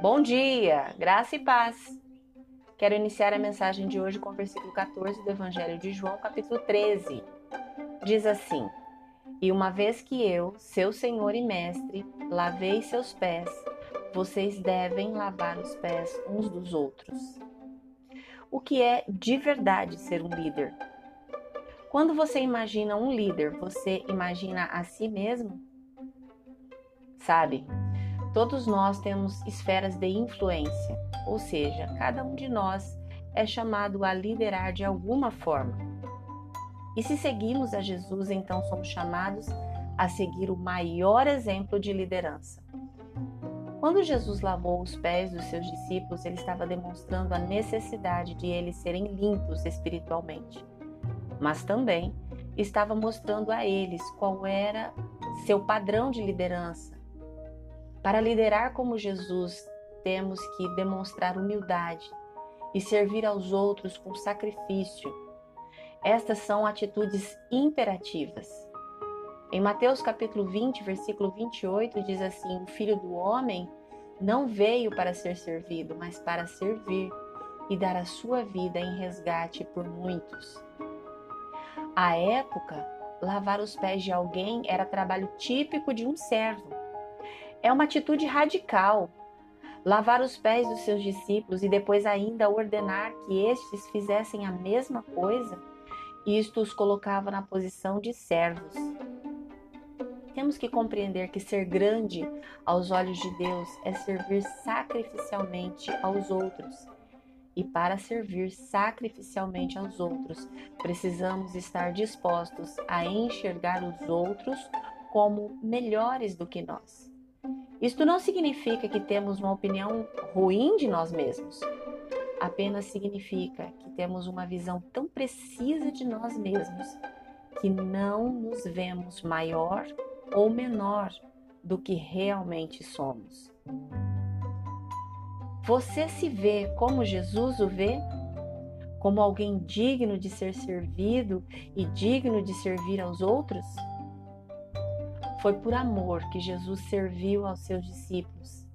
Bom dia, graça e paz. Quero iniciar a mensagem de hoje com o versículo 14 do Evangelho de João, capítulo 13. Diz assim: E uma vez que eu, seu Senhor e Mestre, lavei seus pés, vocês devem lavar os pés uns dos outros. O que é de verdade ser um líder? Quando você imagina um líder, você imagina a si mesmo? Sabe, todos nós temos esferas de influência, ou seja, cada um de nós é chamado a liderar de alguma forma. E se seguimos a Jesus, então somos chamados a seguir o maior exemplo de liderança. Quando Jesus lavou os pés dos seus discípulos, ele estava demonstrando a necessidade de eles serem limpos espiritualmente mas também estava mostrando a eles qual era seu padrão de liderança. Para liderar como Jesus, temos que demonstrar humildade e servir aos outros com sacrifício. Estas são atitudes imperativas. Em Mateus capítulo 20, versículo 28 diz assim: "O filho do homem não veio para ser servido, mas para servir e dar a sua vida em resgate por muitos." À época, lavar os pés de alguém era trabalho típico de um servo. É uma atitude radical. Lavar os pés dos seus discípulos e depois ainda ordenar que estes fizessem a mesma coisa, isto os colocava na posição de servos. Temos que compreender que ser grande aos olhos de Deus é servir sacrificialmente aos outros e para servir sacrificialmente aos outros, precisamos estar dispostos a enxergar os outros como melhores do que nós. Isto não significa que temos uma opinião ruim de nós mesmos. Apenas significa que temos uma visão tão precisa de nós mesmos que não nos vemos maior ou menor do que realmente somos. Você se vê como Jesus o vê? Como alguém digno de ser servido e digno de servir aos outros? Foi por amor que Jesus serviu aos seus discípulos.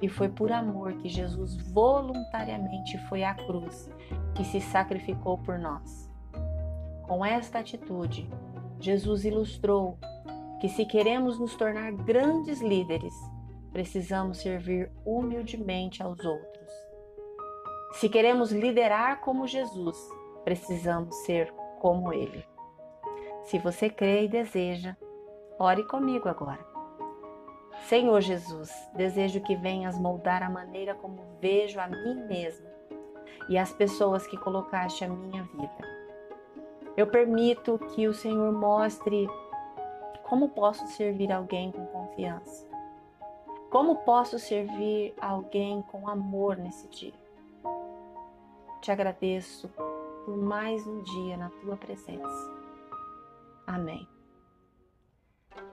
E foi por amor que Jesus voluntariamente foi à cruz e se sacrificou por nós. Com esta atitude, Jesus ilustrou que se queremos nos tornar grandes líderes, precisamos servir humildemente aos outros. Se queremos liderar como Jesus, precisamos ser como Ele. Se você crê e deseja, ore comigo agora. Senhor Jesus, desejo que venhas moldar a maneira como vejo a mim mesmo e as pessoas que colocaste a minha vida. Eu permito que o Senhor mostre como posso servir alguém com confiança como posso servir alguém com amor nesse dia? Te agradeço por mais um dia na tua presença. Amém.